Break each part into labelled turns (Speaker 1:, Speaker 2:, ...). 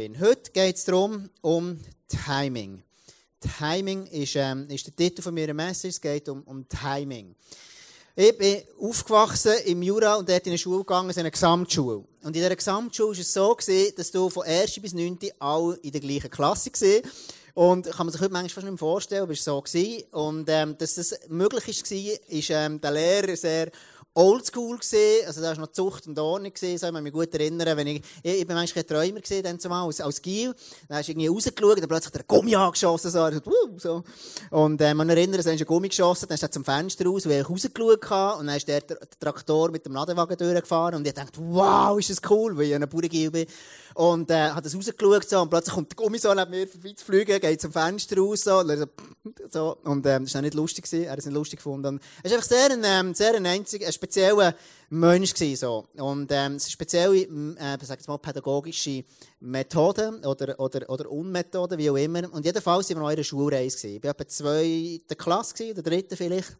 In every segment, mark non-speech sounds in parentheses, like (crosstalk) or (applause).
Speaker 1: Heute geht es darum, um Timing. Timing ist, ähm, ist der Titel von meiner Message. Es geht um, um Timing. Ich bin aufgewachsen im Jura und dort in eine Schule gegangen, in eine Gesamtschule. Und in dieser Gesamtschule war es so, gewesen, dass du von 1. bis 9. alle in der gleichen Klasse warst. Und kann man sich heute manchmal fast nicht mehr vorstellen, aber es war so. Gewesen. Und ähm, dass das möglich war, ist ähm, der Lehrer sehr oldschool gesehen, also da war noch Zucht und Ordnung gesehen, so ich kann mich gut erinnern, wenn ich, ich, ich bin manchmal Träumer gesehen, dann zumal als, als Gil, dann hast du irgendwie rausgeschaut, dann plötzlich der Gummi angeschossen, so, so, so. und, äh, man erinnert, dann hast du Gummi geschossen, dann hast du zum Fenster raus, weil ich rausgeschaut habe, und dann ist der, der Traktor mit dem Ladewagen durchgefahren, und ich dachte, wow, ist das cool, weil ich ein Bauerngil bin. Und, äh, hat das rausgeschaut, so, und plötzlich kommt der Gummi so neben mir vorbei zu fliegen, geht zum Fenster raus, so, und, so, und ähm, das war nicht lustig gewesen, er hat es nicht lustig gefunden. Es ist einfach sehr ein, ähm, sehr ein einzig, ein spezieller Mensch gewesen, so. Und, ähm, es ist spezielle, äh, sag mal, pädagogische Methoden oder, oder, oder Unmethoden, wie auch immer. Und jedenfalls waren wir in einer Schulreise gewesen. Ich war etwa zweite Klasse gewesen, oder dritte vielleicht.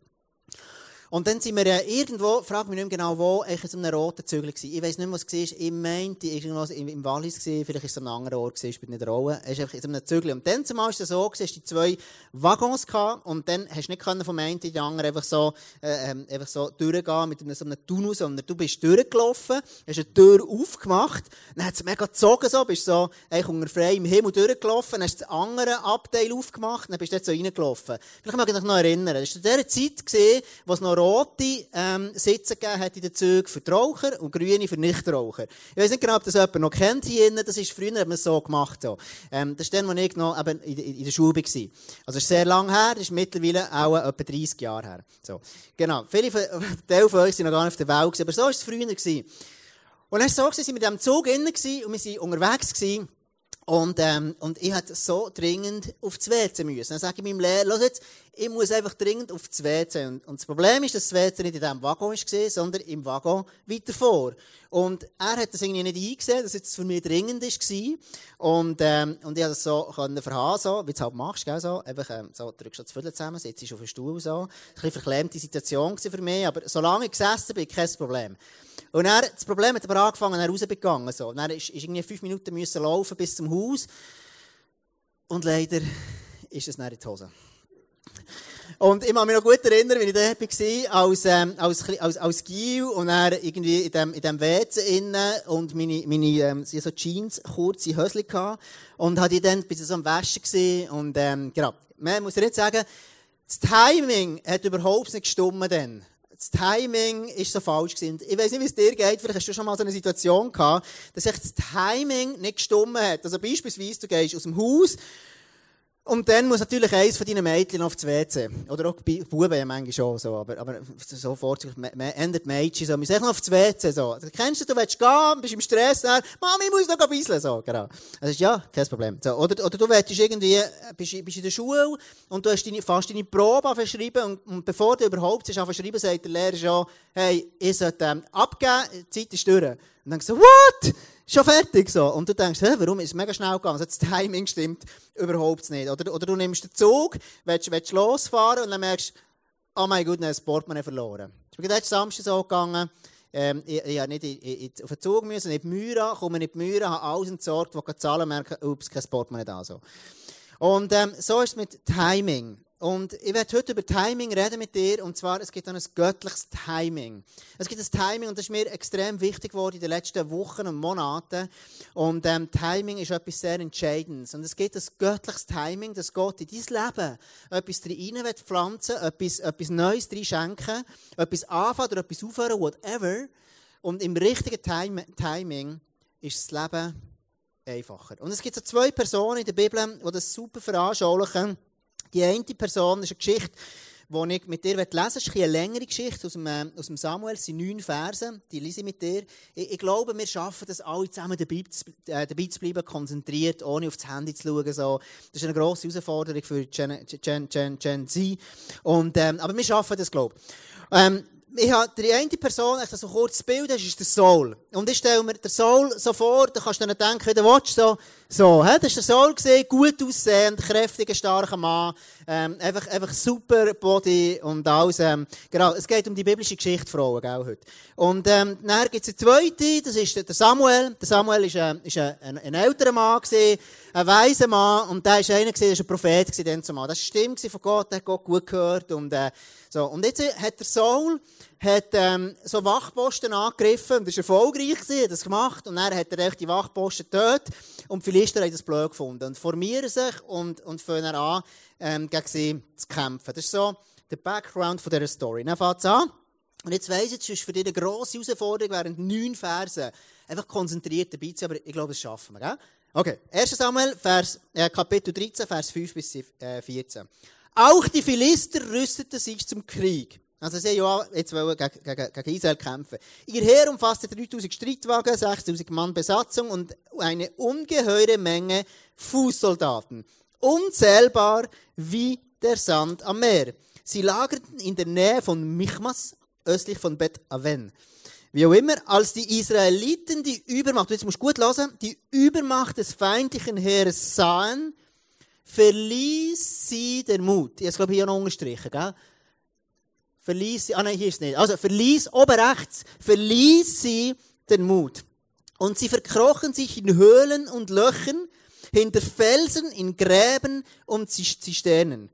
Speaker 1: Und dann sind wir ja irgendwo, frag mich nicht mehr genau wo, eigentlich in so einem roten Zügel gewesen. Ich weiss nicht mehr, was es war. Ich meinte, irgendwo im, im Wallis gewesen, vielleicht ist es an einem anderen Ort gewesen, spielt nicht eine. Es ist einfach in so einem Zügel. Und dann zumal ist es so gewesen, hast du zwei Waggons gehabt, und dann hast du nicht können vom einen in den anderen einfach so, äh, ähm, einfach so durchgehen mit einem, so einem Tunnel, sondern du bist durchgelaufen, hast eine Tür aufgemacht, dann hat es mega gezogen so, bist so, eigentlich unter freiem Himmel durchgelaufen, dann hast du das andere Abteil aufgemacht, dann bist du dort so reingelaufen. Vielleicht mag ich dich noch erinnern. Das war in dieser Zeit wo es noch rote ähm, Sitze gegeben hat in den Zügen für die Raucher und grüne für Nichtraucher. Ich weiß nicht genau, ob das jemand noch kennt hier. Das ist früher hat man so gemacht. So. Ähm, das ist dann, als ich noch eben in, in, in der Schule war. Also das ist sehr lang her, das ist mittlerweile auch etwa 30 Jahre her. So. Genau. Viele von, (laughs) Teil von euch sind noch gar nicht auf der Welt gewesen, aber so war es früher. Gewesen. Und dann war es so, gewesen, wir waren mit diesem Zug innen und wir waren unterwegs gewesen. Und, ähm, und ich hätte so dringend auf das WC müssen. Dann sage ich meinem Lehrer, los jetzt, ich muss einfach dringend auf das WC. Und, und das Problem ist, dass das WC nicht in diesem Waggon war, sondern im Waggon weiter vor. Und er hat das irgendwie nicht eingesehen, dass es für mich dringend war. Und, ähm, und ich konnte das so können verhaben, so, wie du es halt machst, gell, so. Einfach, ähm, so, drückst du das Viertel zusammen, sitzt auf dem Stuhl, so. Ein bisschen verklemmte Situation für mich, aber solange ich gesessen bin, kein Problem. Und er, das Problem hat aber angefangen, er rausgegangen, so. Und er ist, ist irgendwie fünf Minuten müssen laufen bis zum Haus. Und leider ist es nicht in die Hose. Und ich kann mich noch gut erinnern, wie ich da war, als, ähm, als, als, als Gil und er irgendwie in dem, in dem WC innen und meine, meine, ähm, so Jeans, kurze Hösli gehabt. Und hatte ich dann, bis so am Waschen gewesen. Und, ähm, genau. Man muss jetzt sagen, das Timing hat überhaupt nicht gestummt dann. Das Timing ist so falsch gewesen. Ich weiß nicht, wie es dir geht. Vielleicht hast du schon mal so eine Situation gehabt, dass echt das Timing nicht gestummt hat. Also beispielsweise, du gehst aus dem Haus und dann muss natürlich eins von deinen Mädchen aufs WC. Oder auch Buben ja manchmal schon so. Aber, aber so ändert Mädchen so. Wir sagen noch aufs WC so. Kennst du, du willst gehen, bist im Stress, dann, Mami, ich muss noch ein bisschen so. Genau. Also, ja, kein Problem. So. Oder, oder du willst irgendwie, bist, bist in der Schule und du hast deine, fast deine Probe verschrieben und, und bevor du überhaupt hast verschrieben, sagt der Lehrer schon, hey, ihr sollt ähm, abgeben, die Zeit ist durch. Und dann denkst du, what? Schon fertig so. Und du denkst, hä, warum ist es mega schnell gegangen? Also das Timing stimmt überhaupt nicht. Oder, oder du nimmst den Zug, willst, willst losfahren und dann merkst oh mein Gott, das Portemonnaie verloren. Ich bin gerade Samstag so gegangen, ähm, ich, ich, nicht in, in, auf den Zug müssen, nicht Müra, komme nicht Müra, habe alles entsorgt, was zahlen, merke, ups, kein Portemonnaie da. So. Und ähm, so ist es mit Timing. Und ich werde heute über Timing reden mit dir. Und zwar, es gibt dann ein göttliches Timing. Es gibt ein Timing und das ist mir extrem wichtig geworden in den letzten Wochen und Monaten. Und ähm, Timing ist etwas sehr Entscheidendes. Und es gibt ein göttliches Timing, dass Gott in dein Leben etwas rein will pflanzen, etwas, etwas Neues rein schenken, etwas anfangen oder etwas aufhören, whatever. Und im richtigen Time Timing ist das Leben einfacher. Und es gibt so zwei Personen in der Bibel, die das super veranschaulichen. Die eine Person ist eine Geschichte, die ich mit dir lesen will. Es ist eine längere Geschichte aus dem, äh, aus dem Samuel. Es sind neun Verse. Die lese ich mit dir. Ich, ich glaube, wir schaffen das alle zusammen, dabei zu, äh, dabei zu bleiben, konzentriert, ohne auf das Handy zu schauen. So. Das ist eine grosse Herausforderung für Gen, Gen, Gen, Gen Z. Und, ähm, aber wir schaffen das, glaube ich. Ähm, ich habe die eine Person, ich das so kurz Bild, das ist der Soul. Und ich stelle mir den Soul so vor, da kannst du dann denken, wie du willst, so, So, he, das war der Saul, gesehen, gut aussehend, kräftiger, starker Mann, ähm, einfach, einfach super Body und alles. Ähm, genau, es geht um die biblische Geschichte Frauen, gell, heute. Und ähm, dann gibt es eine zweite, das ist der Samuel. Der Samuel ist, äh, ist ein, ein, ein älterer Mann, gewesen, ein weiser Mann, und der ist einer, gewesen, der war ein Prophet gewesen, zumal. Das war Stimme von Gott, der hat Gott gut gehört. Und, äh, so. und jetzt hat der Saul, hat ähm, so Wachposten angegriffen und ist erfolgreich gewesen, hat das gemacht und dann hat er die Wachposten dort und die Philister haben das blöd gefunden und formieren sich und, und fangen an, ähm, gegen sie zu kämpfen. Das ist so der Background von dieser Story. Dann fängt es an und jetzt weiss ich, es ist für dich eine grosse Herausforderung, während neun Versen einfach konzentriert dabei zu sein, aber ich glaube, das schaffen wir. Gell? Okay, 1. Samuel, Vers, äh, Kapitel 13, Vers 5 bis 14. Auch die Philister rüsteten sich zum Krieg. Also sie ja jetzt wollen gegen, gegen, gegen Israel kämpfen. Ihr Heer umfasste 3000 Streitwagen, 6000 Mann Besatzung und eine ungeheure Menge Fußsoldaten. Unzählbar wie der Sand am Meer. Sie lagerten in der Nähe von Michmas, östlich von Bet Aven. Wie auch immer, als die Israeliten die Übermacht, jetzt musst du gut hören, die Übermacht des feindlichen Heeres sahen, verließ sie der Mut. Ich glaube hier noch unterstrichen, gell? Verließ sie, ah nein, hier ist es nicht. Also verließ, oben rechts, verließ sie den Mut. Und sie verkrochen sich in Höhlen und Löchern, hinter Felsen, in Gräben und Zisternen.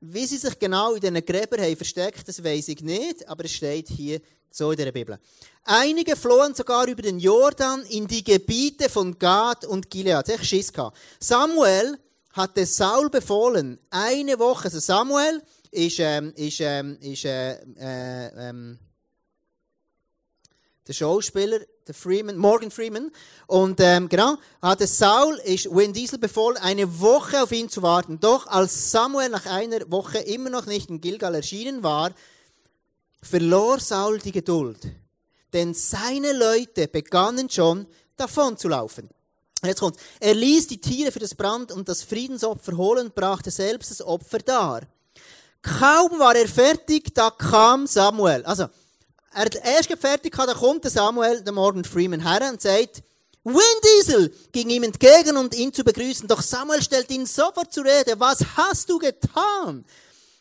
Speaker 1: Wie sie sich genau in diesen Gräbern haben versteckt, das weiß ich nicht, aber es steht hier so in der Bibel. Einige flohen sogar über den Jordan in die Gebiete von Gad und Gilead. Ich Schiss gehabt. Samuel hatte Saul befohlen, eine Woche, also Samuel ist, ähm, ist, ähm, ist äh, äh, ähm, der Schauspieler, der Freeman, Morgan Freeman. Und ähm, genau, hatte Saul ist Win Diesel befohlen, eine Woche auf ihn zu warten. Doch als Samuel nach einer Woche immer noch nicht in Gilgal erschienen war, verlor Saul die Geduld. Denn seine Leute begannen schon davon zu laufen. Jetzt kommt, er ließ die Tiere für das Brand- und das Friedensopfer holen brachte selbst das Opfer dar. Kaum war er fertig, da kam Samuel. Also, er hat erst fertig da kommt Samuel, der Morgan Freeman, her und sagt, Wind Diesel ging ihm entgegen, um ihn zu begrüßen. Doch Samuel stellt ihn sofort zur Rede. Was hast du getan?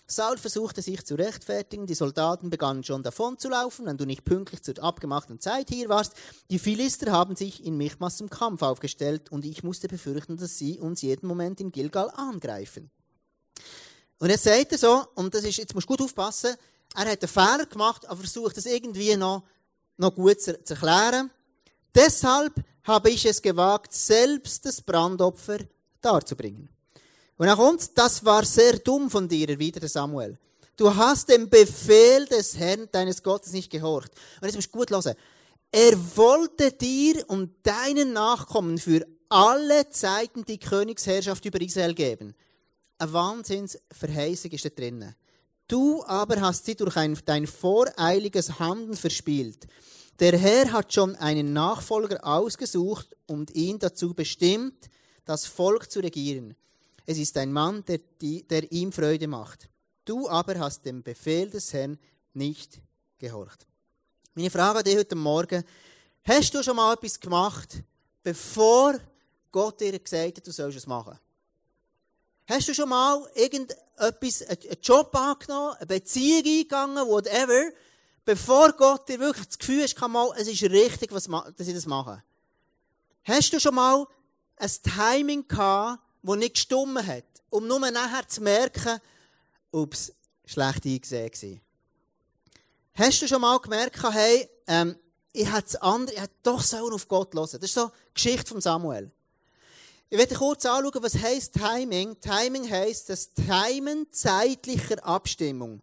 Speaker 1: Saul versuchte sich zu rechtfertigen. Die Soldaten begannen schon davon zu laufen, wenn du nicht pünktlich zur abgemachten Zeit hier warst. Die Philister haben sich in Michmas zum Kampf aufgestellt und ich musste befürchten, dass sie uns jeden Moment in Gilgal angreifen. Und jetzt sagt er so, und das ist, jetzt musst du gut aufpassen, er hat einen Fehler gemacht, aber versucht das irgendwie noch, noch gut zu, zu erklären. Deshalb habe ich es gewagt, selbst das Brandopfer darzubringen. Und er kommt, das war sehr dumm von dir, erwiderte Samuel. Du hast dem Befehl des Herrn, deines Gottes, nicht gehorcht. Und jetzt musst du gut hören. Er wollte dir und deinen Nachkommen für alle Zeiten die Königsherrschaft über Israel geben. Eine Wahnsinnsverheißung ist da drinnen. Du aber hast sie durch ein, dein voreiliges Handeln verspielt. Der Herr hat schon einen Nachfolger ausgesucht und ihn dazu bestimmt, das Volk zu regieren. Es ist ein Mann, der, der ihm Freude macht. Du aber hast dem Befehl des Herrn nicht gehorcht. Meine Frage an dich heute Morgen, hast du schon mal etwas gemacht, bevor Gott dir gesagt hat, du sollst es machen? Hast du schon mal irgendetwas, einen Job angenommen, eine Beziehung eingegangen, whatever, bevor Gott dir wirklich das Gefühl hat, mal, es ist richtig, was, dass ich das mache? Hast du schon mal ein Timing gehabt, das nicht gestummen hat, um nur nachher zu merken, es schlecht eingesehen war? Hast du schon mal gemerkt, hey, ähm, ich hätte andere, ich hätte doch auf Gott hören. Das ist so die Geschichte von Samuel. Ich werde kurz anschauen, was heißt Timing. Timing heißt das Timen zeitlicher Abstimmung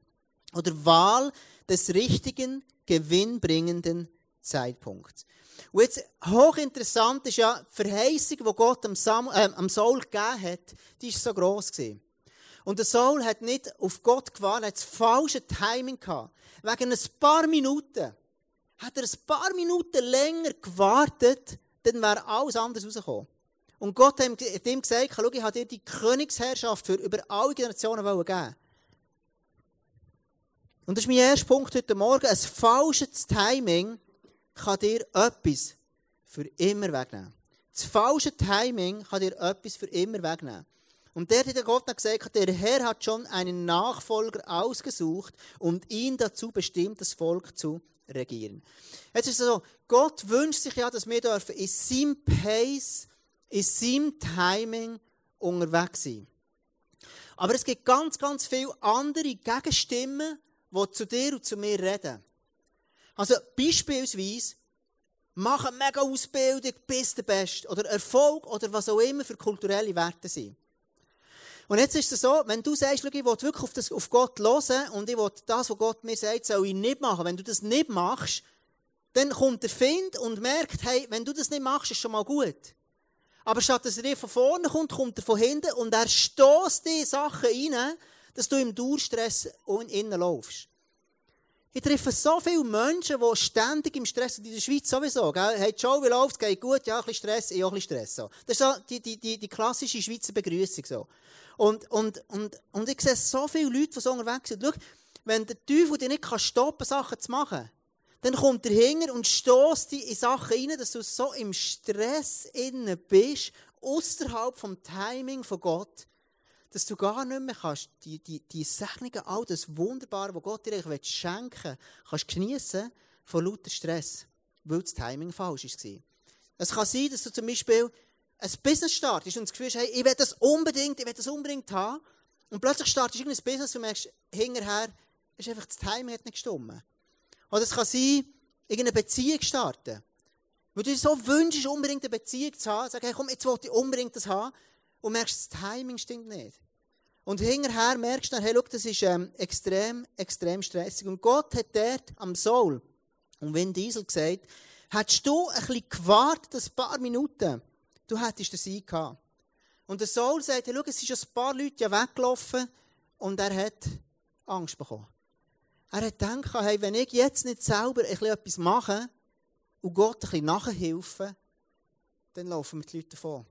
Speaker 1: oder Wahl des richtigen, gewinnbringenden Zeitpunkts. Und jetzt hochinteressant ist ja, die Verheißung, die Gott am, Sam, äh, am Saul gegeben hat, die ist so gross gewesen. Und der Saul hat nicht auf Gott gewartet, hat das falsche Timing gehabt. Wegen ein paar Minuten. Hat er ein paar Minuten länger gewartet, dann wäre alles anders rausgekommen. Und Gott hat ihm gesagt, schau, ich habe dir die Königsherrschaft für über alle Generationen geben. Und das ist mein erster Punkt heute Morgen. Ein falsches Timing kann dir etwas für immer wegnehmen. das falsche Timing kann dir etwas für immer wegnehmen. Und der hat Gott gesagt, der Herr hat schon einen Nachfolger ausgesucht und ihn dazu bestimmt, das Volk zu regieren. Jetzt ist es so, Gott wünscht sich ja, dass wir dürfen in seinem Pace, in seinem Timing unterwegs sein. Aber es gibt ganz, ganz viele andere Gegenstimmen, die zu dir und zu mir reden. Also beispielsweise, mach eine mega Ausbildung, bist der Beste. Oder Erfolg oder was auch immer für kulturelle Werte sind. Und jetzt ist es so, wenn du sagst, ich will wirklich auf, das, auf Gott hören und ich will das, was Gott mir sagt, soll ich nicht machen. Wenn du das nicht machst, dann kommt der Find und merkt, hey, wenn du das nicht machst, ist schon mal gut. Aber statt dass er dir von vorne kommt, kommt er von hinten und er stoßt die Sachen rein, dass du im Durchstress innen laufst. Ich treffe so viele Menschen, die ständig im Stress sind, in der Schweiz sowieso. Gell? Hey, Joe, wie läuft's? Geht gut? Ja, ein bisschen Stress, ich auch ein bisschen Stress. So. Das ist so die, die, die, die klassische Schweizer Begrüßung. So. Und, und, und, und ich sehe so viele Leute, die so unterwegs sind. Schau, wenn der Teufel dich nicht stoppen kann, Sachen zu machen, dann kommt er hinger und stößt dich in Sachen rein, dass du so im Stress innen bist, außerhalb vom Timing von Gott, dass du gar nicht mehr kannst, die, die, die Segnungen, all das Wunderbare, was Gott dir eigentlich schenken will, kannst geniessen von lauter Stress, weil das Timing falsch war. Es kann sein, dass du zum Beispiel ein Business startest und das Gefühl hast, hey, ich will das unbedingt, ich will das unbedingt haben. Und plötzlich startest du irgendein Business und merkst, hinterher ist einfach das Timing hat nicht gestimmt. Oder es kann sein, irgendeine Beziehung starten. Weil du dir so wünschst, unbedingt eine Beziehung zu haben, sag, hey, komm, jetzt will ich unbedingt das haben. Und merkst, das Timing stimmt nicht. Und hinterher merkst du dann, hey, schau, das ist ähm, extrem, extrem stressig. Und Gott hat dort am Soul und Vin Diesel gesagt, hättest du ein bisschen gewartet, ein paar Minuten, du hättest den Sieg gehabt. Und der Saul sagt, schau, es sind ein paar Leute ja weggelaufen und er hat Angst bekommen. Er hat gedacht, hey, wenn ich jetzt nicht selber etwas mache und Gott ein bisschen nachhelfen, dann laufen mir die Leute davon.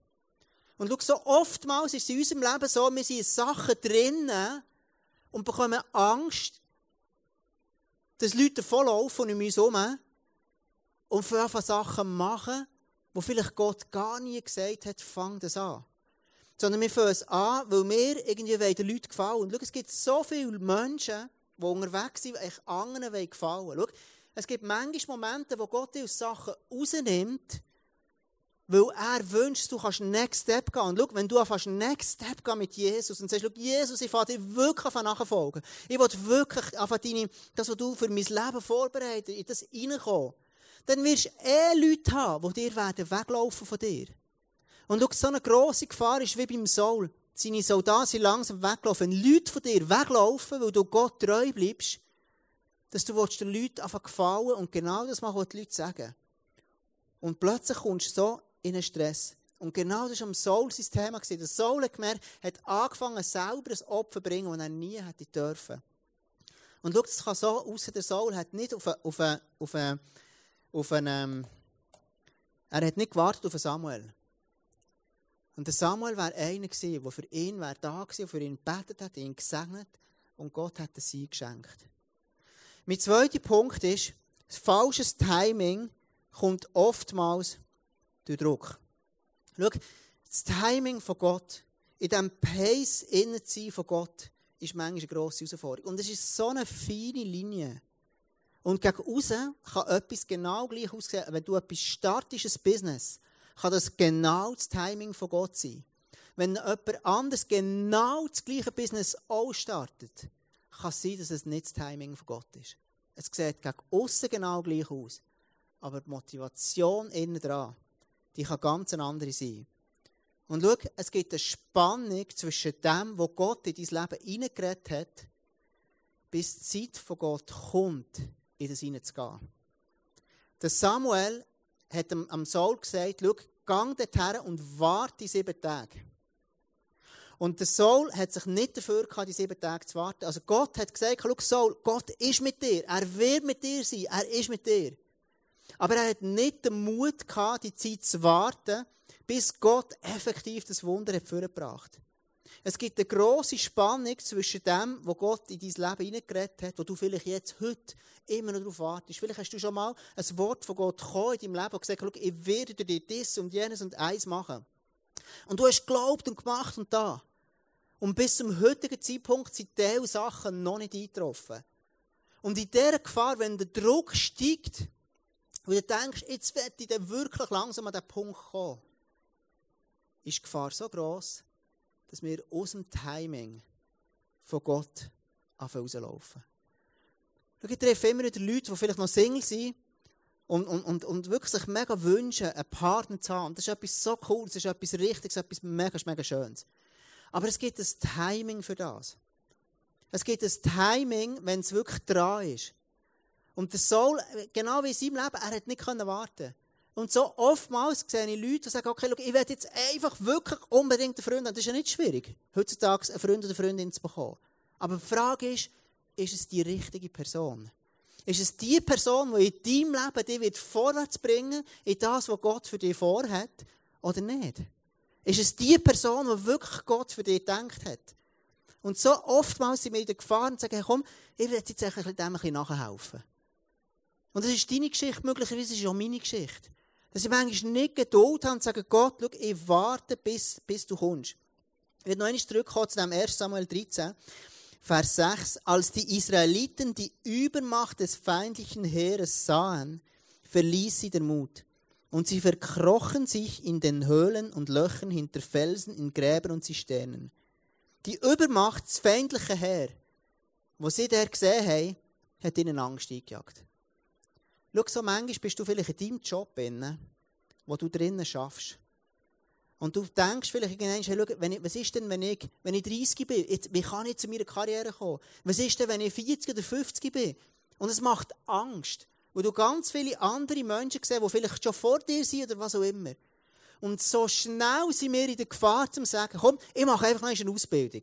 Speaker 1: Und schau, so oftmals ist es in unserem Leben so, wir sind in Sachen drinnen und bekommen Angst, dass Leute davonlaufen um uns herum und für Sachen machen, wo vielleicht Gott gar nie gesagt hat, fang das an. Sondern wir fangen es an, weil wir irgendwie den Leuten gefallen. Und schau, es gibt so viele Menschen, die unterwegs sind, die anderen gefallen wollen. Es gibt manchmal Momente, wo Gott aus Sachen rausnimmt, weil er wünscht, du kannst Next Step gehen. Und schau, wenn du anfängst Next Step gehen mit Jesus und sagst, schau, Jesus, ich fahre dir wirklich nachfolgen. Ich will wirklich einfach deine, das, was du für mein Leben vorbereitet, in das reinkommen dann wirst du eh Leute haben, die dir werden weglaufen von dir. Und schau, so eine grosse Gefahr ist wie beim Saul. Seine Soldaten sind langsam weglaufen. Wenn Leute von dir weglaufen, weil du Gott treu bleibst, dass du den Leuten einfach gefallen und genau das machen, was die Leute sagen. Und plötzlich kommst du so in einen Stress. Und genau das war am Saul sein Thema. Der Saul hat gemerkt, hat angefangen, selber ein Opfer zu bringen, das er nie hätte dürfen. Und schau, das kann so aussehen, der Saul hat nicht auf eine, auf eine, auf eine auf einen, er hat nicht gewartet auf Samuel. Und der Samuel war einer gewesen, der für ihn wär da war, für ihn gebetet hat, ihn gesegnet und Gott hat es ihm geschenkt. Mein zweiter Punkt ist, falsches Timing kommt oftmals durch Druck. Schau, das Timing von Gott, in diesem Pace innen von Gott, ist manchmal eine grosse Herausforderung. Und es ist so eine feine Linie. Und gegen außen kann etwas genau gleich aussehen. Wenn du etwas startest, ein Business, kann das genau das Timing von Gott sein. Wenn jemand anderes genau das gleiche Business auch startet, kann es sein, dass es nicht das Timing von Gott ist. Es sieht gegen außen genau gleich aus. Aber die Motivation innen dran, die kann ganz eine andere sein. Und schau, es gibt eine Spannung zwischen dem, wo Gott in dein Leben hineingeredet hat, bis die Zeit von Gott kommt, in das hineinzugehen. Der Samuel hat am Saul gesagt, schau, gang dorthin und warte sieben Tage. Und der Saul hat sich nicht dafür gehabt, die sieben Tage zu warten. Also Gott hat gesagt, schau Saul, Gott ist mit dir. Er wird mit dir sein. Er ist mit dir. Aber er hat nicht den Mut gehabt, die Zeit zu warten, bis Gott effektiv das Wunder hat vorgebracht. Es gibt eine grosse Spannung zwischen dem, was Gott in dein Leben hineingeredet hat, wo du vielleicht jetzt, heute, immer noch darauf wartest. Vielleicht hast du schon mal ein Wort von Gott gekommen in deinem Leben und gesagt, ich werde dir das und jenes und eins machen. Und du hast geglaubt und gemacht und da. Und bis zum heutigen Zeitpunkt sind diese Sachen noch nicht eingetroffen. Und in dieser Gefahr, wenn der Druck steigt, und du denkst, jetzt werde ich dann wirklich langsam an diesen Punkt kommen, ist die Gefahr so groß, dass wir aus dem Timing von Gott rauslaufen. Ich treffe immer wieder Leute, die vielleicht noch Single sind und, und, und, und wirklich sich mega wünschen, einen Partner zu haben. Das ist etwas so cool, das ist etwas Richtiges, etwas mega, mega Schönes. Aber es gibt ein Timing für das. Es gibt ein Timing, wenn es wirklich dran ist. Und der Saul, genau wie in seinem Leben, er hat nicht warten Und so oftmals sehe ich Leute, die sagen, okay, look, ich will jetzt einfach wirklich unbedingt einen Freund haben. Das ist ja nicht schwierig, heutzutage einen Freund oder eine Freundin zu bekommen. Aber die Frage ist, ist es die richtige Person? Ist es die Person, die in deinem Leben dich wird vorwärts bringen in das, was Gott für dich vorhat, oder nicht? Ist es die Person, die wirklich Gott für dich gedacht hat? Und so oftmals sind wir in der Gefahr und sagen, komm, ich will jetzt dem ein bisschen nachhelfen. Und das ist deine Geschichte, möglicherweise ist es auch meine Geschichte. Dass ich manchmal nicht Geduld habe und sage, Gott, schau, ich warte, bis, bis du kommst. Ich werde noch einmal zurückkommen zu dem 1. Samuel 13. Vers 6, als die Israeliten die Übermacht des feindlichen Heeres sahen, verließ sie der Mut. Und sie verkrochen sich in den Höhlen und Löchern hinter Felsen, in Gräbern und Zisternen. Die Übermacht des feindlichen Heer, wo sie der gesehen haben, hat ihnen Angst eingejagt. Schau, so manchmal bist du vielleicht in deinem Job, wo du drinnen schaffst. Und du denkst vielleicht irgendwann, hey, schau, wenn ich, was ist denn, wenn ich, wenn ich 30 bin? Jetzt, wie kann ich zu meiner Karriere kommen? Was ist denn, wenn ich 40 oder 50 bin? Und es macht Angst. Wo du ganz viele andere Menschen siehst, die vielleicht schon vor dir sind oder was auch immer. Und so schnell sind wir in der Gefahr, zu sagen, komm, ich mache einfach noch eine Ausbildung.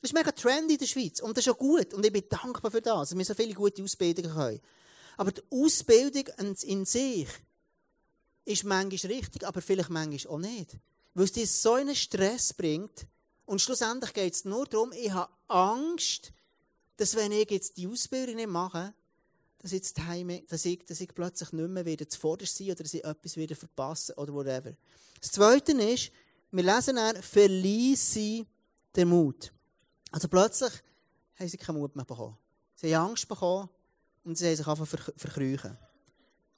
Speaker 1: Das ist mega trendy in der Schweiz. Und das ist auch gut. Und ich bin dankbar für das, dass wir so viele gute Ausbildungen haben. Aber die Ausbildung in sich ist manchmal richtig, aber vielleicht manchmal auch nicht weil es dir so einen Stress bringt. Und schlussendlich geht es nur darum, ich habe Angst, dass wenn ich jetzt die Ausbildung nicht mache, dass, jetzt Heime, dass, ich, dass ich plötzlich nicht mehr wieder zuvorderst sein oder dass ich etwas wieder verpasse oder whatever. Das Zweite ist, wir lesen dann, verließ sie den Mut. Also plötzlich haben sie keinen Mut mehr bekommen. Sie haben Angst bekommen und sie haben sich einfach verkrüchen.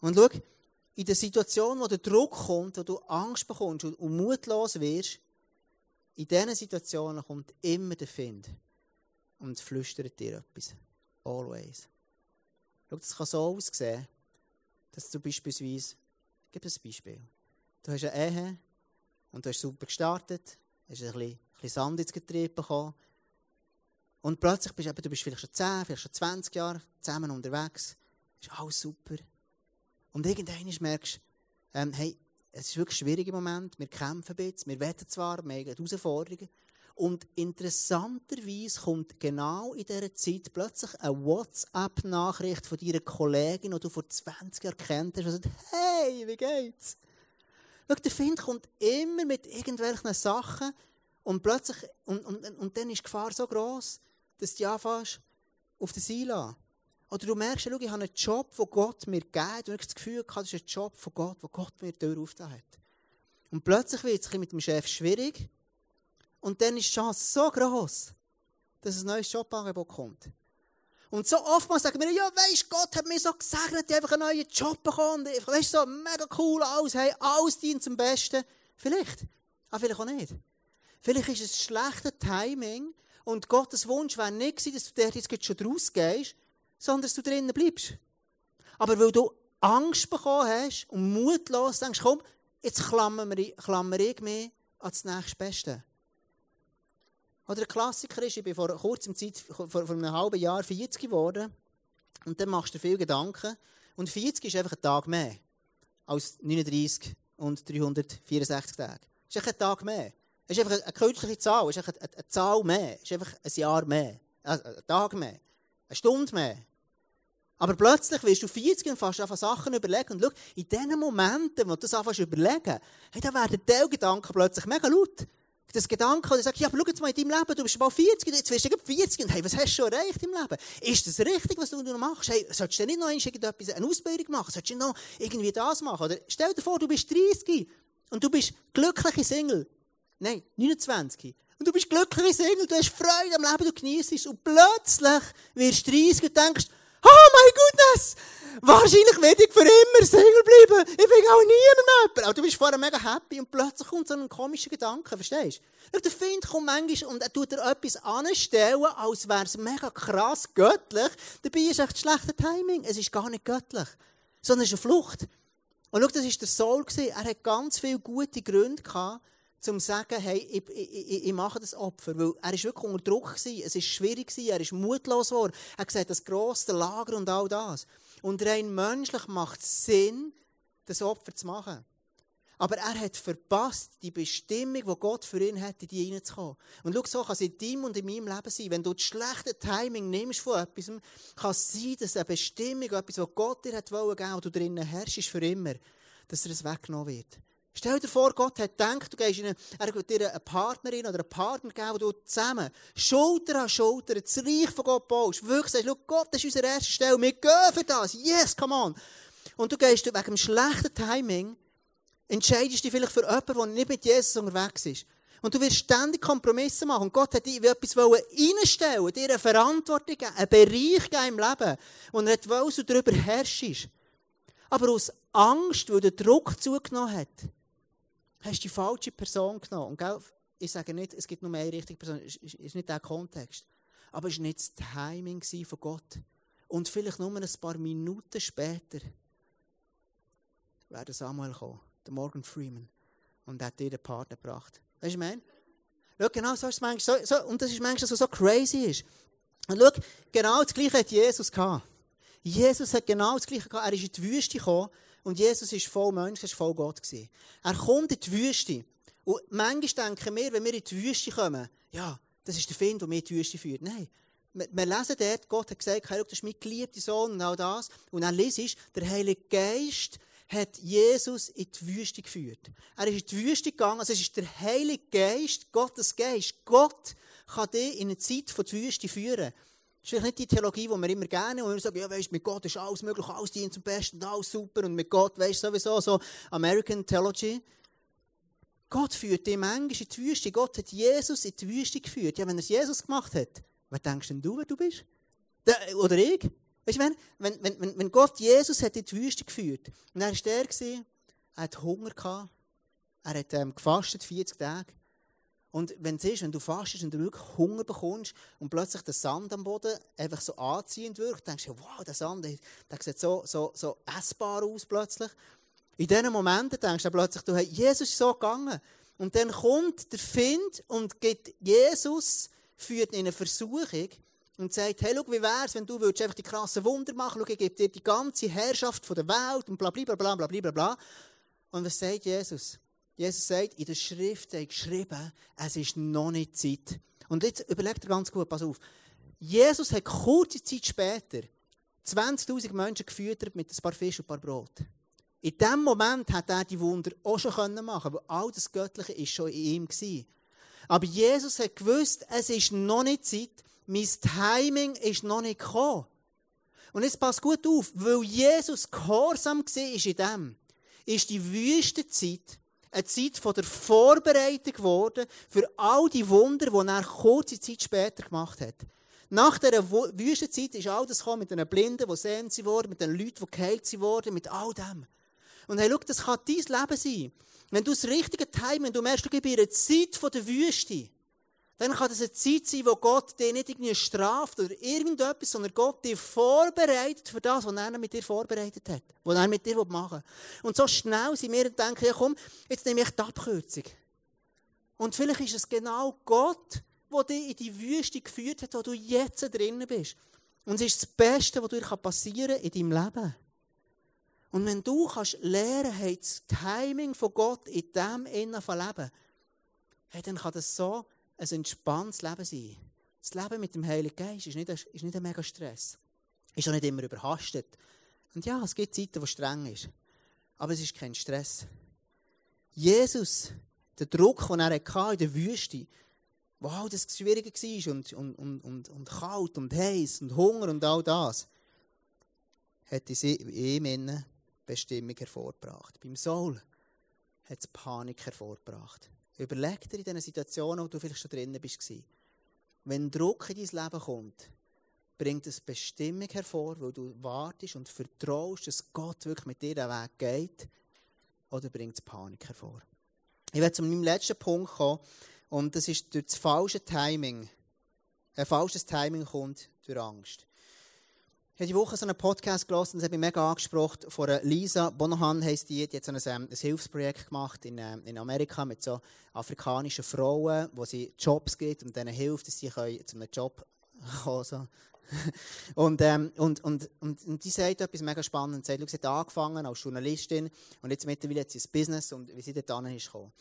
Speaker 1: Und schau, in der Situation, wo der Druck kommt, wo du Angst bekommst und mutlos wirst, in diesen Situationen kommt immer der Find und flüstert dir etwas. Always. Schau, das kann so aussehen, dass du beispielsweise, ich gebe ein Beispiel. Du hast eine Ehe und du hast super gestartet, hast ein bisschen, ein bisschen Sand ins Getriebe bekommen und plötzlich bist du, bist vielleicht schon 10, vielleicht schon 20 Jahre zusammen unterwegs, ist alles super. Und irgendwann merkst du, ähm, hey, es ist wirklich schwierig im Moment, wir kämpfen ein bisschen, wir wetten zwar, wir haben Herausforderungen. Und interessanterweise kommt genau in dieser Zeit plötzlich eine WhatsApp-Nachricht von deiner Kollegin, die du vor 20 Jahren kennt hast, und sagt, hey, wie geht's? Schau, der Find kommt immer mit irgendwelchen Sachen und plötzlich, und, und, und dann ist die Gefahr so groß, dass du anfängst, auf den Seil oder du merkst, schau, ich habe einen Job, den Gott mir gibt, und ich das Gefühl habe, das ist ein Job von Gott, den Gott mir die aufgetan hat. Und plötzlich wird es mit dem Chef schwierig. Und dann ist die Chance so groß, dass ein neues Jobangebot kommt. Und so oftmals sagen wir, ja, weisst, Gott hat mir so gesegnet, ich einfach einen neuen Job bekommen. Weisst so mega cool aus, hey, alles dient zum Besten. Vielleicht. Aber vielleicht auch nicht. Vielleicht ist es schlechtes Timing und Gottes Wunsch wäre nicht gewesen, dass du dort jetzt schon rausgehst, sondern dass du drinnen bleibst. Aber weil du Angst bekommen hast und mutlos denkst, komm, jetzt klammern wir, klammern ich mich an das nächste Beste. Oder ein Klassiker ist, ich bin vor kurzem Zeit, vor, vor einem halben Jahr 40 geworden. Und dann machst du dir viele Gedanken. Und 40 ist einfach ein Tag mehr als 39 und 364 Tage. Das ist einfach ein Tag mehr. Es ist einfach eine künstliche Zahl. Es ist einfach eine, Zahl mehr. Es ist einfach ein Jahr mehr. Also ein Tag mehr. Eine Stunde mehr. Aber plötzlich wirst du 40 und fast einfach Sachen überlegen. Und schau, in diesen Momenten, wo du das anfängst überlegen, hey, da werden die Gedanken plötzlich mega laut. Das Gedanke, der sagt, ja, aber schau jetzt mal in deinem Leben, du bist bald 40, jetzt wirst du 40 und hey, was hast du schon erreicht im Leben? Ist das richtig, was du noch machst? Hey, solltest du nicht noch irgendetwas, eine Ausbildung machen? Solltest du noch irgendwie das machen? Oder stell dir vor, du bist 30 und du bist glückliche Single. Nein, 29. Und du bist glückliche Single, du hast Freude am Leben, du genießt es. Und plötzlich wirst du 30 und denkst, oh my goodness, wahrscheinlich werde ich für immer Single bleiben. Ich bin auch niemand mehr. Aber du bist vorher mega happy und plötzlich kommt so ein komischer Gedanke, verstehst du? Der Find kommt manchmal und er tut dir etwas anstellen, als wäre es mega krass göttlich. Dabei ist echt schlechtes Timing. Es ist gar nicht göttlich, sondern es ist eine Flucht. Und schau, das war der Saul. Er hat ganz viele gute Gründe gehabt, zum zu sagen, hey, ich, ich, ich, mache das Opfer. Weil er war wirklich unter Druck, gewesen, es war schwierig, gewesen, er ist mutlos geworden. Er hat gesagt, das grosse Lager und all das. Und rein menschlich macht es Sinn, das Opfer zu machen. Aber er hat verpasst, die Bestimmung, die Gott für ihn hätte, die reinzukommen. Und schau, so kann es in deinem und in meinem Leben sein. Wenn du das schlechte Timing nimmst von etwas, kann es sein, dass eine Bestimmung, etwas, was Gott dir hat wollen geben, wo du drinnen herrschst für immer, dass dir das weggenommen wird. Stell dir vor, Gott hat gedacht, du gehst in eine, er dir eine Partnerin oder einen Partner geben, wo du zusammen Schulter an Schulter das Reich von Gott baust. Wirklich sagst, Gott, das ist unsere erste Stelle, wir gehen für das. Yes, come on. Und du gehst wegen dem schlechten Timing, entscheidest dich vielleicht für jemanden, der nicht mit Jesus unterwegs ist. Und du wirst ständig Kompromisse machen. Und Gott hat dir etwas reinstellen dir eine Verantwortung geben, einen Bereich geben im Leben. Und er wollte, dass du darüber herrschst. Aber aus Angst, weil der Druck zugenommen hat, hast die falsche Person genommen. Und ich sage nicht, es gibt nur eine richtige Person, es ist nicht der Kontext. Aber es war nicht das Timing von Gott. Und vielleicht nur ein paar Minuten später wäre Samuel gekommen, der Morgan Freeman, und hat dir den Partner gebracht. Weißt du, ich meine? Schau, genau so ist es manchmal. So, so, und das ist manchmal, was so crazy ist. Und schau, genau das Gleiche hat Jesus gehabt. Jesus hat genau das Gleiche gehabt. Er ist in die Wüste gekommen und Jesus ist voll Mensch, war voll Gott. Gewesen. Er kommt in die Wüste. Und manchmal denken wir, wenn wir in die Wüste kommen, ja, das ist der Find, der in die Wüste führt. Nein. Wir lesen dort, Gott hat gesagt, hey, das ist mein geliebter Sohn und all das. Und dann liest der Heilige Geist hat Jesus in die Wüste geführt. Er ist in die Wüste gegangen, also es ist der Heilige Geist, Gottes Geist. Gott kann dich in eine Zeit von der Wüste führen. Das ist vielleicht nicht die Theologie, die wir immer gerne, wo wir sagen, ja, weißt, mit Gott ist alles möglich, alles dient zum Besten, und alles super, und mit Gott, weißt sowieso, so American Theology. Gott führt dich manchmal in die Wüste. Gott hat Jesus in die Wüste geführt. Ja, wenn er Jesus gemacht hat, was denkst denn du, wer du bist? Oder ich? Weißt du, wenn, wenn, wenn, wenn Gott Jesus hat in die Wüste geführt, und er war der, er hat Hunger gehabt, er hat ähm, gefastet, 40 Tage, und wenn es ist, wenn du fastest und du wirklich Hunger bekommst und plötzlich der Sand am Boden einfach so anziehend wirkt, denkst du, wow, der Sand, der sieht so, so, so essbar aus plötzlich. In diesen Momenten denkst du plötzlich, du, hey, Jesus ist so gegangen. Und dann kommt der Find und geht Jesus, führt in eine Versuchung und sagt, hey, schau, wie wär's, wenn du würdest einfach die krassen Wunder machen, schau, ich gebe dir die ganze Herrschaft von der Welt und bla, bla, bla, bla, bla, bla, bla. Und was sagt Jesus? Jesus sagt, in der Schrift ist geschrieben, es ist noch nicht Zeit. Und jetzt überlegt ihr ganz gut, pass auf. Jesus hat kurze Zeit später 20.000 Menschen gefüttert mit ein paar Fisch und ein paar Brot. In dem Moment hat er die Wunder auch schon machen weil all das Göttliche ist schon in ihm gewesen. Aber Jesus hat gewusst, es ist noch nicht Zeit, mein Timing ist noch nicht gekommen. Und jetzt passt gut auf, weil Jesus gehorsam war in dem, ist die Wüstenzeit eine Zeit von der Vorbereitung geworden für all die Wunder, die er kurze Zeit später gemacht hat. Nach dieser Wüstenzeit ist all das gekommen mit den Blinden, die sehen sie wurden, mit den Leuten, die geheilt wurden, mit all dem. Und hey, schau, das kann dein Leben sein. Wenn du das richtige Timing, du merkst, du gibst eine Zeit von der Wüste, dann kann das eine Zeit sein, wo Gott dich nicht irgendwie straft oder irgendetwas, sondern Gott dich vorbereitet für das, was er mit dir vorbereitet hat. Was er mit dir machen will. Und so schnell sind wir und denken, ja komm, jetzt nehme ich die Abkürzung. Und vielleicht ist es genau Gott, der dich in die Wüste geführt hat, wo du jetzt drinnen bist. Und es ist das Beste, was dir passieren kann in deinem Leben. Und wenn du kannst lernen, hey, das Timing von Gott in dem Innen von Leben, hey, dann kann das so ein entspanntes Leben sein. Das Leben mit dem Heiligen Geist ist nicht, ein, ist nicht ein mega Stress. Ist auch nicht immer überhastet. Und ja, es gibt Zeiten, wo es streng ist. Aber es ist kein Stress. Jesus, der Druck, den er hatte in der Wüste, wo all das schwieriger war und, und, und, und, und kalt und heiß und Hunger und all das, hat in ihm Bestimmung hervorgebracht. Beim Saul hat es Panik hervorgebracht. Überleg dir in diesen Situationen, wo du vielleicht schon drinnen bist. Wenn Druck in dein Leben kommt, bringt es Bestimmung hervor, weil du wartest und vertraust, dass Gott wirklich mit dir den Weg geht, oder bringt es Panik hervor? Ich werde zu meinem letzten Punkt kommen, und das ist durch das falsche Timing. Ein falsches Timing kommt durch Angst. Ich habe die Woche so einen Podcast gelesen, das hat mich mega angesprochen, von Lisa Bonohan heisst die, die hat so ein, ähm, ein Hilfsprojekt gemacht in, ähm, in Amerika mit so afrikanischen Frauen, wo sie Jobs gibt und denen hilft, dass sie zu einem Job kommen so. (laughs) und, ähm, und, und, und, und die sagt etwas mega spannend. Sie hat angefangen als Journalistin und jetzt mittlerweile hat sie ein Business und wie sie dort ist gekommen.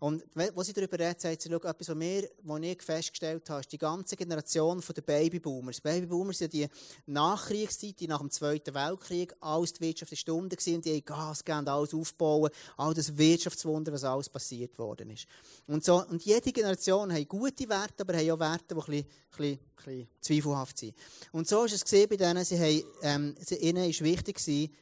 Speaker 1: Und wo sie darüber redet, sagt sie, schau, etwas, was, wir, was ich festgestellt habe, ist die ganze Generation der Babyboomers. Babyboomers sind die Nachkriegszeit, die nach dem Zweiten Weltkrieg, alles die Wirtschaft ist Stunde und die haben Gas gegeben, alles aufbauen, all das Wirtschaftswunder, was alles passiert worden ist. Und, so, und jede Generation hat gute Werte, aber haben auch Werte, die ein bisschen, ein bisschen, ein bisschen zweifelhaft sind. Und so ist es bei denen, sie haben, ähm, ihnen ist wichtig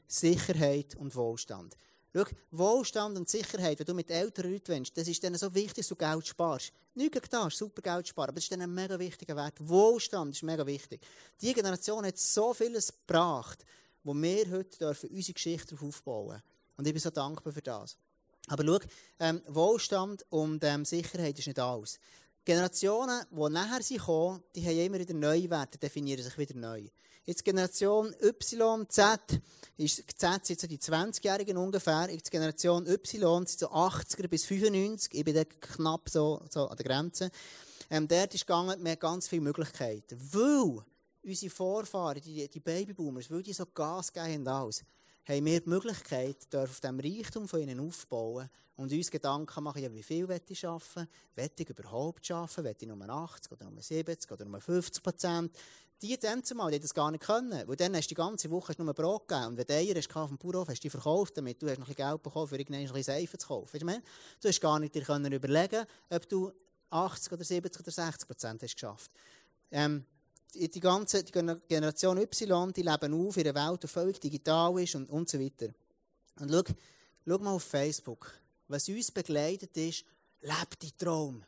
Speaker 1: Sicherheit und Wohlstand. Schau, Wohlstand und Sicherheit, wenn du mit älteren Leuten willst, das ist denen so wichtig, dass du Geld sparst. Nicht gegen das, super Geld sparen, aber das ist denen ein mega wichtiger Wert. Wohlstand ist mega wichtig. Die Generation hat so vieles gebracht, wo wir heute dürfen unsere Geschichte darauf aufbauen Und ich bin so dankbar für das. Aber schau, ähm, Wohlstand und ähm, Sicherheit ist nicht alles. Generationen, die nachher kommen, die haben immer wieder neue Werte, definieren sich wieder neu. Jetzt Generation Y, Z, ist, Z sind so die 20-Jährigen ungefähr, jetzt Generation Y sind so 80er bis 95, ich bin da knapp so, so an der Grenze. Ähm, dort ist gegangen, wir haben ganz viele Möglichkeiten. Weil unsere Vorfahren, die, die Babyboomers, weil die so Gas geben haben alles, haben wir die Möglichkeit, auf dem Reichtum von ihnen aufbauen und uns Gedanken machen, ja, wie viel ich arbeiten? Will ich überhaupt arbeiten? Will ich nur 80 oder nur 70 oder nur 50 Prozent? Die dann zumal, die das gar nicht können. Weil dann hast du die ganze Woche nur Brot gegeben. Und wenn du Eier hast auf dem Bauernhof, hast du die verkauft, damit du hast noch ein bisschen Geld bekommen, für irgendwann ein bisschen Seife zu kaufen. Du, du hast gar nicht dir können überlegen, ob du 80 oder 70 oder 60 Prozent hast geschafft. Ähm, die, ganze Generation Y, die leben auf in einer Welt, die völlig digital ist und, und so weiter. Und schau, schau mal auf Facebook. Was uns begleitet ist, lebt die Traum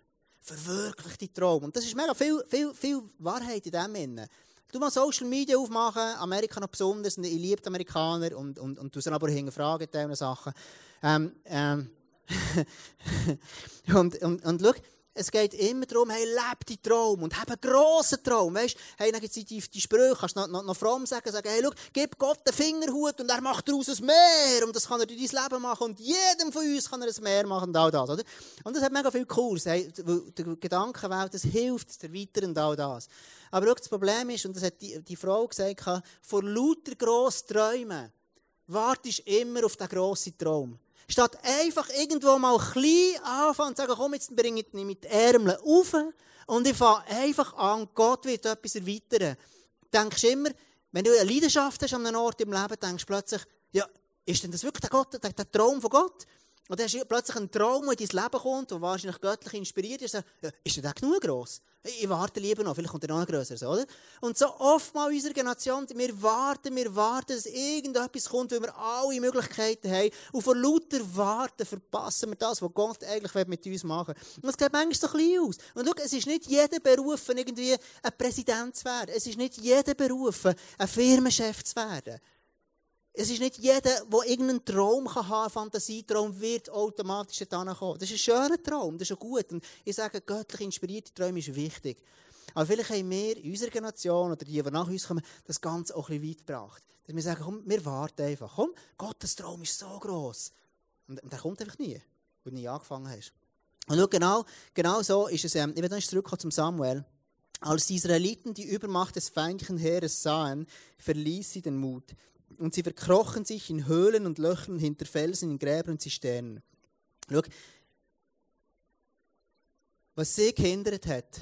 Speaker 1: verwirklicht die Traum. Und das ist mega viel, viel, viel Wahrheit in dem Innen. Du mal Social Media aufmachen, Amerika noch besonders, und ich liebe Amerikaner und, und, und du sie aber hinterfragen, diese Sachen. Ähm, ähm, (laughs) und, und, und schau, es geht immer darum, hey, lebe deinen Traum und hab einen grossen Traum. Weißt, hey, dann gibt die, die Sprüche, kannst du noch, noch, noch fromm sagen, sagen, hey, schau, gib Gott den Fingerhut und er macht daraus ein Meer und das kann er durch dein Leben machen und jedem von uns kann er ein Meer machen und all das, oder? Und das hat mega viel Kurs, hey, der Gedankenwelt, das hilft, das erweitern und all das. Aber schau, das Problem ist, und das hat die, die Frau gesagt, vor lauter grossen Träumen wartest immer auf den grossen Traum. Statt einfach irgendwo mal klein anfangen und sagen, komm, jetzt bringe ich mit Ärmeln auf und ich fange einfach an, Gott wird etwas erweitern. Denkst du immer, wenn du eine Leidenschaft hast an einem Ort im Leben, denkst du plötzlich, ja, ist denn das wirklich der, Gott, der, der Traum von Gott? Und dann du plötzlich einen Traum, der in dein Leben kommt, der wahrscheinlich göttlich inspiriert ist. Ist der genug gross? Ich warte lieber noch, vielleicht kommt er noch ein grösseres, oder? Und so oft mal in unserer Generation, wir warten, wir warten, dass irgendetwas kommt, weil wir alle Möglichkeiten haben. Und vor lauter Warten verpassen wir das, was Gott eigentlich mit uns machen will. Und es sieht manchmal so klein aus. Und schau, es ist nicht jeder berufen, irgendwie ein Präsident zu werden. Es ist nicht jeder berufen, ein Firmenchef zu werden. Es ist nicht jeder, der irgendeinen Traum haben kann, einen Fantasietraum, wird automatisch da kommen. Das ist ein schöner Traum, das ist auch gut. Und ich sage, göttlich inspirierte Träume ist wichtig. Aber vielleicht haben wir in unserer Generation oder die, die nach uns kommen, das Ganze auch ein bisschen weit gebracht. Dass wir sagen, komm, wir warten einfach. Komm, Gottes Traum ist so gross. Und, und der kommt einfach nie, weil du nie angefangen hast. Und schau, genau, genau so ist es. Ähm, ich will dann zurückkommen zum Samuel. Als die Israeliten die Übermacht des feindlichen Heeres sahen, verließ sie den Mut und sie verkrochen sich in Höhlen und Löchern hinter Felsen, in Gräbern und Zisternen. Schau, was sie gehindert hat,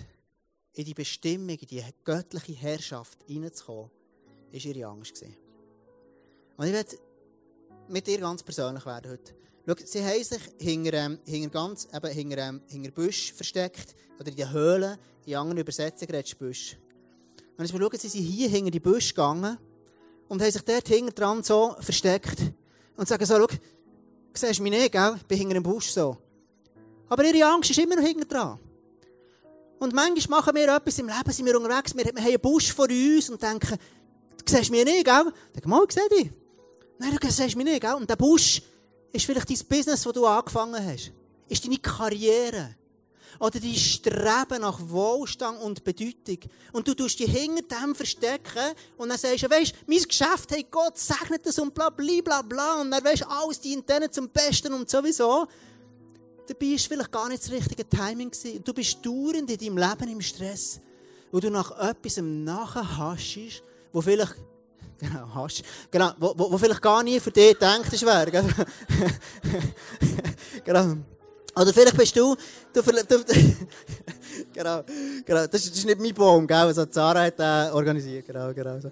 Speaker 1: in die Bestimmung, in die göttliche Herrschaft hineinzukommen, war ihre Angst. Und ich werde mit dir ganz persönlich werden heute. Schau, sie haben sich hinter, ähm, hinter ganz, eben hinter, ähm, hinter Büsch versteckt. Oder in den Höhlen. In anderen Übersetzungen redest Büsch. Und jetzt schauen, sie sind hier hinter die Büsch gegangen und haben sich dort hinter dran so versteckt. Und sagen so, schau, siehst du mich nicht, gell? Ich bin hinter dem Busch so. Aber ihre Angst ist immer noch hinter dran. Und manchmal machen wir etwas im Leben, sind wir unterwegs, wir haben einen Busch vor uns und denken, du siehst mich nicht, gell? Denk mal, ich sehe dich. Nein, du siehst mich nicht, gell? Und der Busch ist vielleicht dein Business, das du angefangen hast. Ist deine Karriere. Oder dein Streben nach Wohlstand und Bedeutung. Und du tust dich hinter dem verstecken und dann sagst du, weisst, mein Geschäft, hey, Gott segnet das und bla, bla, bla, bla. Und dann weisst, alles dient denen zum Besten und sowieso. Dabei war vielleicht gar nicht das richtige Timing. Gewesen. Du bist dauernd in deinem Leben im Stress, wo du nach etwas nachher hast, wo vielleicht (laughs) Genau, hast. Genau, wo, wo, wo, vielleicht gar nie für dich gedacht wäre. (laughs) genau. Oder vielleicht bist du, du, du (laughs) genau, genau, das ist, nicht mein Baum, gell, also Zara hat den organisiert, genau, genau, so.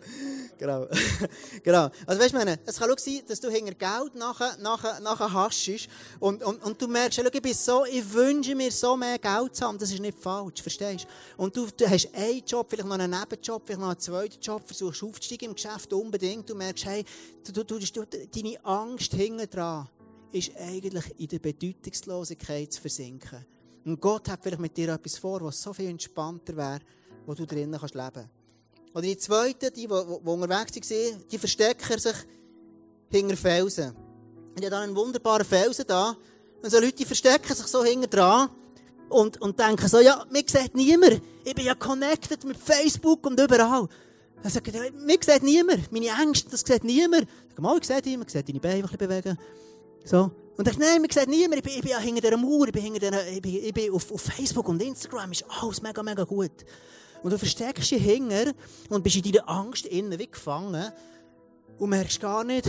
Speaker 1: genau, (laughs) genau. Also weißt du, meine, es kann auch sein, dass du hinter Geld nachher, nachher, nachher haschst und, und, und du merkst, schau, ich bin so, ich wünsche mir so mehr Geld zu haben, das ist nicht falsch, verstehst du? Und du, du hast einen Job, vielleicht noch einen Nebenjob, vielleicht noch einen zweiten Job, versuchst aufzusteigen im Geschäft unbedingt, du merkst, hey, du, du, du, du deine Angst hinten dran ist eigentlich in der Bedeutungslosigkeit zu versinken. Und Gott hat vielleicht mit dir etwas vor, was so viel entspannter wäre, wo du drinnen kannst leben. Oder die Zweiten, die, die, die unterwegs waren, die verstecken sich hinter Felsen. Und ich habe einen wunderbaren Felsen da. Und so Leute verstecken sich so hinter dran und, und denken so, ja, mich sieht niemand. Ich bin ja connected mit Facebook und überall. Dann sagt er, mich sieht niemand. Meine Ängste, das sieht niemand. Ich sage, mal, ich sehe dich, ich sehe deine Beine ein bisschen bewegen. So. Und ich nein, mir sieht niemand, ich bin, ich bin ja hinter dieser Mauer, ich bin, hinter dieser, ich bin, ich bin auf, auf Facebook und Instagram, ist alles mega, mega gut. Und du versteckst dich hinter und bist in deiner Angst innen wie gefangen und merkst gar nicht,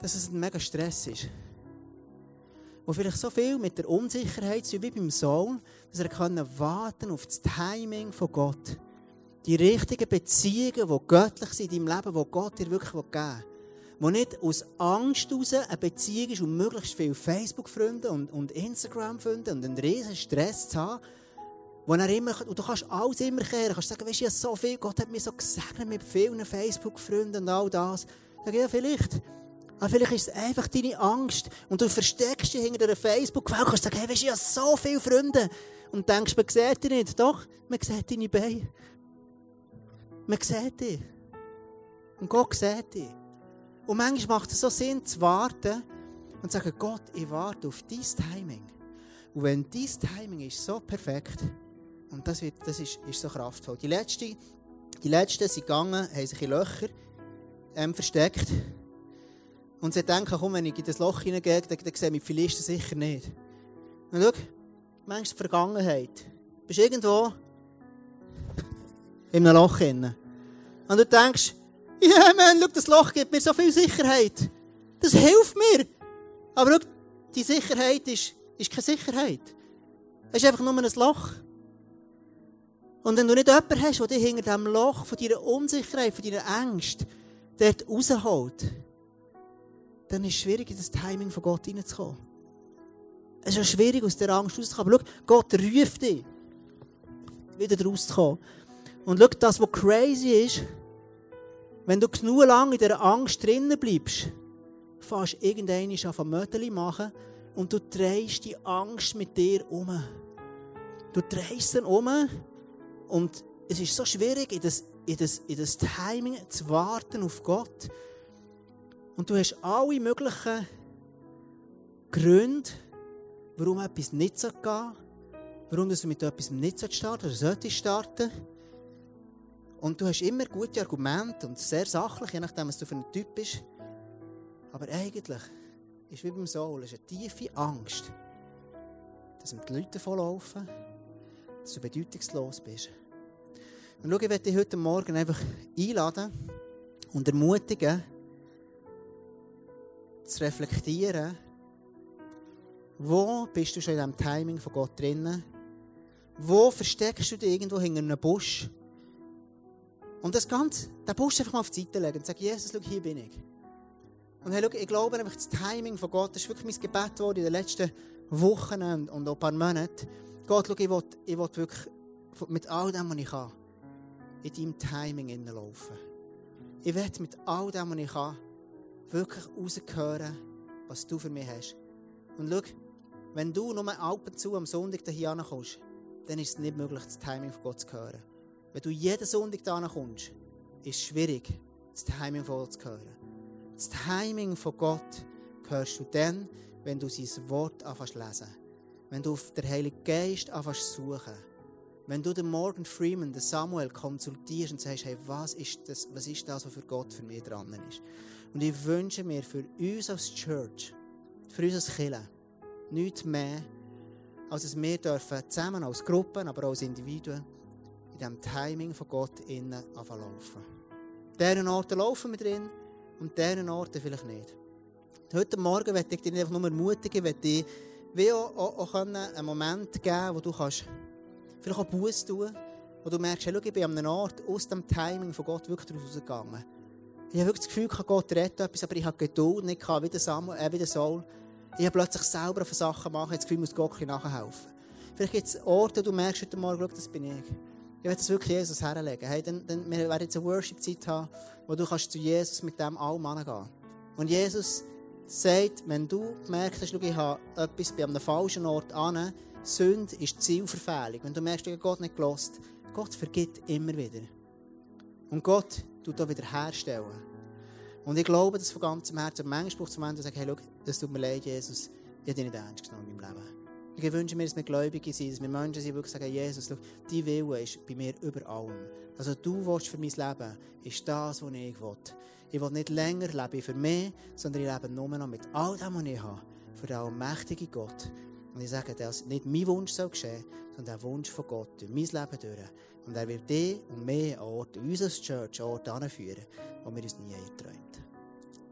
Speaker 1: dass es ein mega Stress ist. Wo vielleicht so viel mit der Unsicherheit so wie beim Sohn, dass er können warten auf das Timing von Gott. Die richtigen Beziehungen, die göttlich sind in deinem Leben, die Gott dir wirklich geben will wo nicht aus Angst heraus eine Beziehung ist, um möglichst viele Facebook-Freunde und, und Instagram-Freunde und einen riesen Stress zu haben, wo er immer, und du kannst alles immer kehren, du kannst sagen, weißt du, so viel, Gott hat mich so gesegnet mit vielen Facebook-Freunden und all das. Ich, ja, vielleicht. Aber vielleicht ist es einfach deine Angst und du versteckst dich hinter einer Facebook-Welt und kannst sagen, hey, weißt du, ja so viele Freunde und denkst, man sieht dich nicht. Doch, man sieht deine Beine. Man sieht dich. Und Gott sieht dich. Und manchmal macht es so Sinn, zu warten und zu sagen, Gott, ich warte auf dein Timing. Und wenn dein Timing ist so perfekt, und das, wird, das ist, ist so kraftvoll. Die Letzten, die Letzten sind gegangen, haben sich in Löcher ähm, versteckt. Und sie denken, komm, wenn ich in das Loch hineingehe, dann, dann mich die Philisten sicher nicht. Und schau, manchmal die Vergangenheit. Du bist irgendwo in einem Loch drin. Und du denkst, ja, yeah, man, schau, das Loch gibt mir so viel Sicherheit. Das hilft mir. Aber schau, die Sicherheit ist, ist keine Sicherheit. Es ist einfach nur ein Loch. Und wenn du nicht jemanden hast, der dich hinter diesem Loch von deiner Unsicherheit, von deiner Angst dort rausholt, dann ist es schwierig, in das Timing von Gott reinzukommen. Es ist schwierig, aus der Angst rauszukommen. Aber schau, Gott ruft dich, wieder rauszukommen. Und schau, das, was crazy ist, wenn du genug lange in dieser Angst drinnen bleibst, fährst du irgendwann an von Mödeli machen und du drehst die Angst mit dir um. Du drehst sie um und es ist so schwierig, in das, in das, in das Timing zu warten auf Gott. Und du hast alle möglichen Gründe, warum etwas nicht gehen soll, warum du mit etwas nicht starten oder solltest starten. Und du hast immer gute Argumente und sehr sachlich, je nachdem, was du für ein Typ bist. Aber eigentlich ist wie beim Soul ist eine tiefe Angst, dass mit Leuten davonlaufen, dass du bedeutungslos bist. Und schau, ich werde dich heute Morgen einfach einladen und ermutigen, zu reflektieren, wo bist du schon in diesem Timing von Gott drinnen? Wo versteckst du dich irgendwo hinter einem Busch? Und das Ganze, den Busch einfach mal auf die Seite legen und sagen, Jesus, schau, hier bin ich. Und hey, schau, ich glaube einfach, das Timing von Gott, das ist wirklich mein Gebet geworden in den letzten Wochen und, auch ein paar Monaten. Gott, schau, ich will, ich will wirklich mit all dem, was ich kann, in deinem Timing hineinlaufen. Ich werde mit all dem, was ich kann, wirklich rausgehören, was du für mich hast. Und schau, wenn du nur ab und zu am Sonntag hier kommst, dann ist es nicht möglich, das Timing von Gott zu hören. Wenn du jeden Sonntag hier kommst, ist es schwierig, das Timing von zu hören. Das Timing von Gott hörst du dann, wenn du sein Wort anfängst lesen. Wenn du auf den Heiligen Geist anfängst suchen. Wenn du den Morgan Freeman, den Samuel konsultierst und sagst, hey, was ist das, was ist das, was für Gott für mich dran ist? Und ich wünsche mir für uns als Church, für uns als Kirche, nichts mehr, als dass wir dürfen zusammen als Gruppen, aber auch als Individuen in diesem Timing von Gott innen laufen. Deren Orten laufen wir drin und deren Orten vielleicht nicht. Heute Morgen möchte ich dich einfach nur ermutigen, möchte dir wie auch, auch, auch einen Moment geben, wo du kannst vielleicht auch Buß tun, wo du merkst, hey, ich bin an einem Ort aus dem Timing von Gott wirklich rausgegangen. Ich habe wirklich das Gefühl, Gott rettet etwas, aber ich habe Geduld nicht gehabt, wie der, Samuel, äh, wie der Saul. Ich habe plötzlich selber von Sachen jetzt das Gefühl, ich muss Gott nachhelfen. Vielleicht gibt es Orte, wo du merkst heute Morgen, das bin ich. Ich werde das wirklich Jesus herlegen. Hey, dann, dann, wir werden jetzt eine Worship-Zeit haben, wo du kannst zu Jesus mit dem allem angehen Und Jesus sagt, wenn du merkst, schau, ich habe etwas bei einem falschen Ort an, Sünde ist Zielverfehlung. Wenn du merkst, du hast Gott nicht gelost, Gott vergibt immer wieder. Und Gott tut auch wieder herstellen. Und ich glaube, dass von ganzem Herzen, manchmal braucht es Momente, wo ich sage, hey, schau, das tut mir leid, Jesus, ich habe dich nicht ernst genommen in meinem Leben. Ich wünsche mir, dass wir Gläubige sind, dass wir Menschen sind, die sagen, Jesus, schau, dein Wille ist bei mir über allem. Also du willst für mein Leben, ist das, was ich will. Ich will nicht länger leben für mich, sondern ich lebe nur noch mit all dem, was ich habe, für den allmächtigen Gott. Und ich sage, dass nicht mein Wunsch soll geschehen, sondern der Wunsch von Gott durch mein Leben durch. Und er wird dich und mich an Orte, uns als Church, an Orte anführen, wo wir uns nie erträumt.